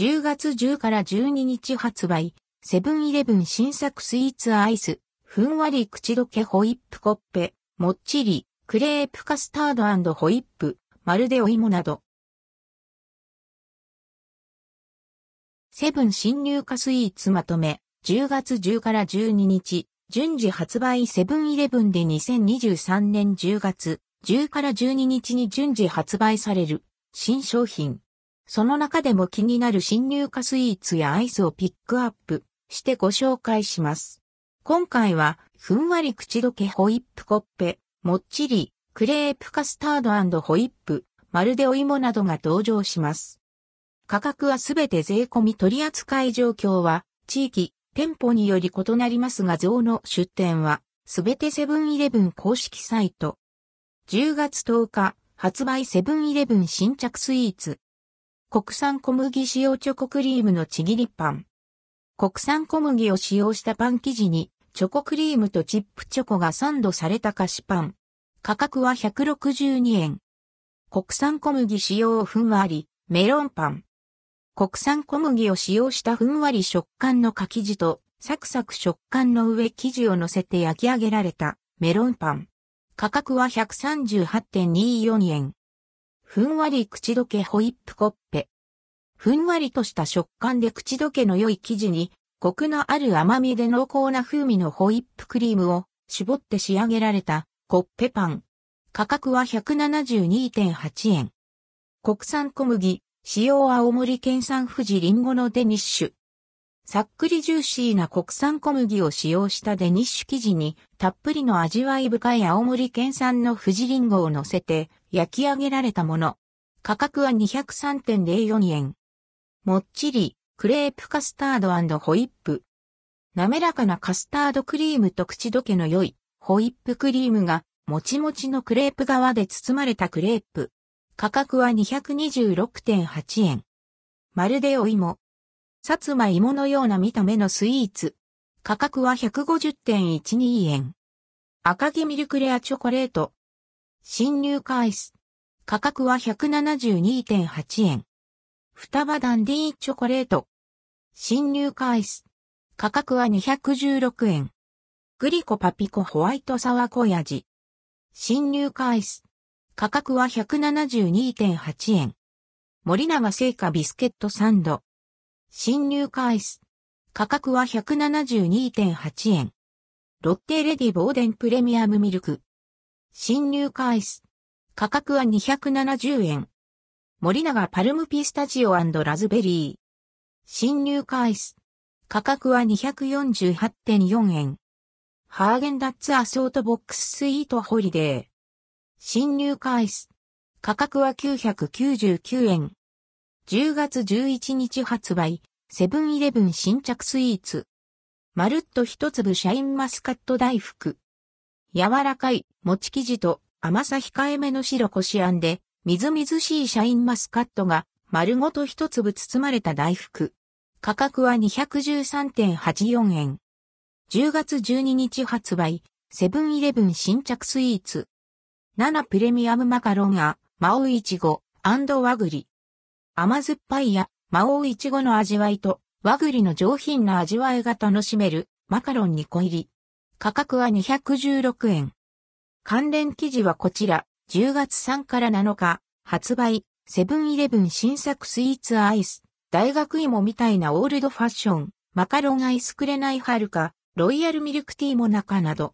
10月10から12日発売、セブンイレブン新作スイーツアイス、ふんわり口どけホイップコッペ、もっちり、クレープカスタードホイップ、まるでお芋など。セブン新入荷スイーツまとめ、10月10から12日、順次発売セブンイレブンで2023年10月10から12日に順次発売される新商品。その中でも気になる新入荷スイーツやアイスをピックアップしてご紹介します。今回は、ふんわり口どけホイップコッペ、もっちり、クレープカスタードホイップ、まるでお芋などが登場します。価格はすべて税込み取扱い状況は、地域、店舗により異なりますが像の出店は、すべてセブンイレブン公式サイト。10月10日、発売セブンイレブン新着スイーツ。国産小麦使用チョコクリームのちぎりパン。国産小麦を使用したパン生地に、チョコクリームとチップチョコがサンドされた菓子パン。価格は162円。国産小麦使用ふんわり、メロンパン。国産小麦を使用したふんわり食感の柿地とサクサク食感の上生地を乗せて焼き上げられたメロンパン。価格は138.24円。ふんわり口どけホイップコッペ。ふんわりとした食感で口どけの良い生地に、コクのある甘みで濃厚な風味のホイップクリームを絞って仕上げられたコッペパン。価格は172.8円。国産小麦、使用青森県産富士リンゴのデニッシュ。さっくりジューシーな国産小麦を使用したデニッシュ生地にたっぷりの味わい深い青森県産の富士リンゴを乗せて焼き上げられたもの。価格は203.04円。もっちり、クレープカスタードホイップ。滑らかなカスタードクリームと口どけの良いホイップクリームがもちもちのクレープ側で包まれたクレープ。価格は226.8円。まるでお芋。さつま芋のような見た目のスイーツ。価格は150.12円。赤木ミルクレアチョコレート。新入荷アイス。価格は172.8円。双葉ダンディーチョコレート。新入荷アイス。価格は216円。グリコパピコホワイトサワー濃い味。新入荷アイス。価格は172.8円。森永製菓ビスケットサンド。新入荷アイス。価格は172.8円。ロッテレディボーデンプレミアムミルク。新入荷アイス。価格は270円。森永パルムピスタチオラズベリー。新入荷アイス。価格は248.4円。ハーゲンダッツアソートボックススイートホリデー。新入荷アイス。価格は999円。10月11日発売、セブンイレブン新着スイーツ。まるっと一粒シャインマスカット大福。柔らかい、もち生地と甘さ控えめの白こしあんで、みずみずしいシャインマスカットが丸ごと一粒包まれた大福。価格は213.84円。10月12日発売、セブンイレブン新着スイーツ。7プレミアムマカロンや、マオイチゴ、和栗。甘酸っぱいや、マオイチゴの味わいと、和栗の上品な味わいが楽しめる、マカロン2個入り。価格は216円。関連記事はこちら、10月3から7日、発売、セブンイレブン新作スイーツアイス、大学芋みたいなオールドファッション、マカロンアイスくれないはるか、ロイヤルミルクティーもなかなど、